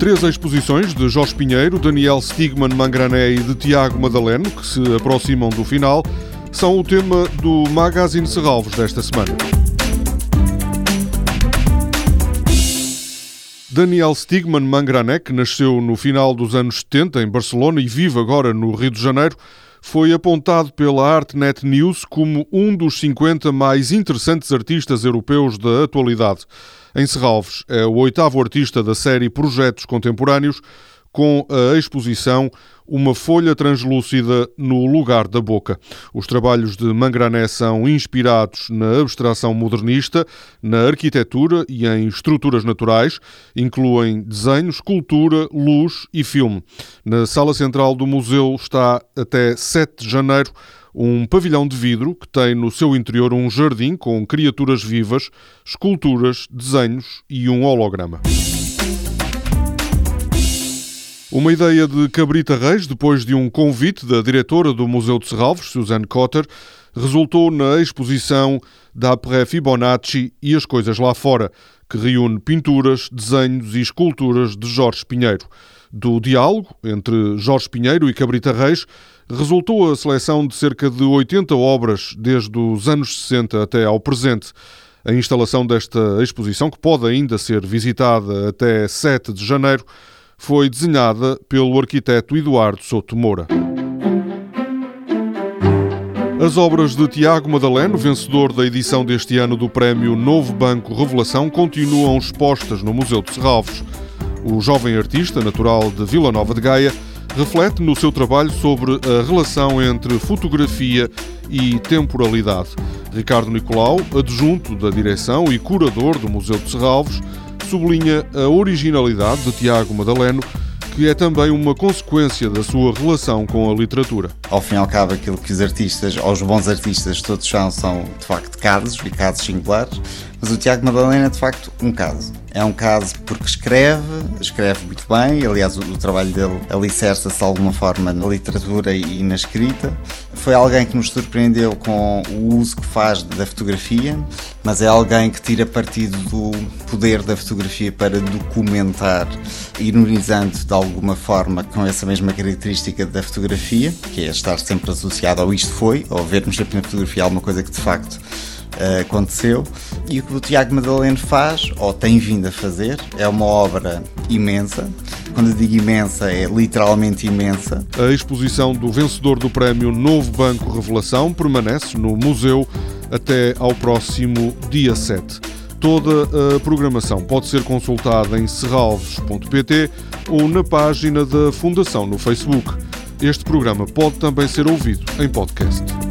três exposições de Jorge Pinheiro, Daniel Stigman Mangrané e de Tiago Madaleno, que se aproximam do final, são o tema do Magazine Serralvos desta semana. Daniel Stigman Mangrané, que nasceu no final dos anos 70 em Barcelona e vive agora no Rio de Janeiro, foi apontado pela Artnet News como um dos 50 mais interessantes artistas europeus da atualidade. Em Serralves, é o oitavo artista da série Projetos Contemporâneos, com a exposição Uma Folha Translúcida no Lugar da Boca. Os trabalhos de Mangrané são inspirados na abstração modernista, na arquitetura e em estruturas naturais, incluem desenho, escultura, luz e filme. Na sala central do museu está até 7 de janeiro um pavilhão de vidro que tem no seu interior um jardim com criaturas vivas, esculturas, desenhos e um holograma. Uma ideia de Cabrita Reis, depois de um convite da diretora do Museu de Serralves, Suzanne Cotter, resultou na exposição da Après Fibonacci e as Coisas Lá Fora, que reúne pinturas, desenhos e esculturas de Jorge Pinheiro. Do diálogo entre Jorge Pinheiro e Cabrita Reis resultou a seleção de cerca de 80 obras desde os anos 60 até ao presente. A instalação desta exposição, que pode ainda ser visitada até 7 de janeiro, foi desenhada pelo arquiteto Eduardo Souto Moura. As obras de Tiago Madaleno, vencedor da edição deste ano do prémio Novo Banco Revelação, continuam expostas no Museu de Serralves. O jovem artista, natural de Vila Nova de Gaia, reflete no seu trabalho sobre a relação entre fotografia e temporalidade. Ricardo Nicolau, adjunto da direção e curador do Museu de Serralves, sublinha a originalidade de Tiago Madaleno, que é também uma consequência da sua relação com a literatura. Ao fim e ao cabo, aquilo que os artistas, ou os bons artistas todos são, são de facto casos e casos singulares, mas o Tiago Madalena é de facto um caso. É um caso porque escreve, escreve muito bem, aliás, o, o trabalho dele alicerça-se de alguma forma na literatura e na escrita. Foi alguém que nos surpreendeu com o uso que faz da fotografia, mas é alguém que tira partido do poder da fotografia para documentar, ironizando de alguma forma com essa mesma característica da fotografia, que é estar sempre associado ao isto foi, ou vermos sempre na fotografia alguma coisa que de facto uh, aconteceu. E o que o Tiago Madaleno faz, ou tem vindo a fazer, é uma obra imensa. Quando eu digo imensa, é literalmente imensa. A exposição do vencedor do prémio Novo Banco Revelação permanece no museu até ao próximo dia 7. Toda a programação pode ser consultada em serralves.pt ou na página da Fundação no Facebook. Este programa pode também ser ouvido em podcast.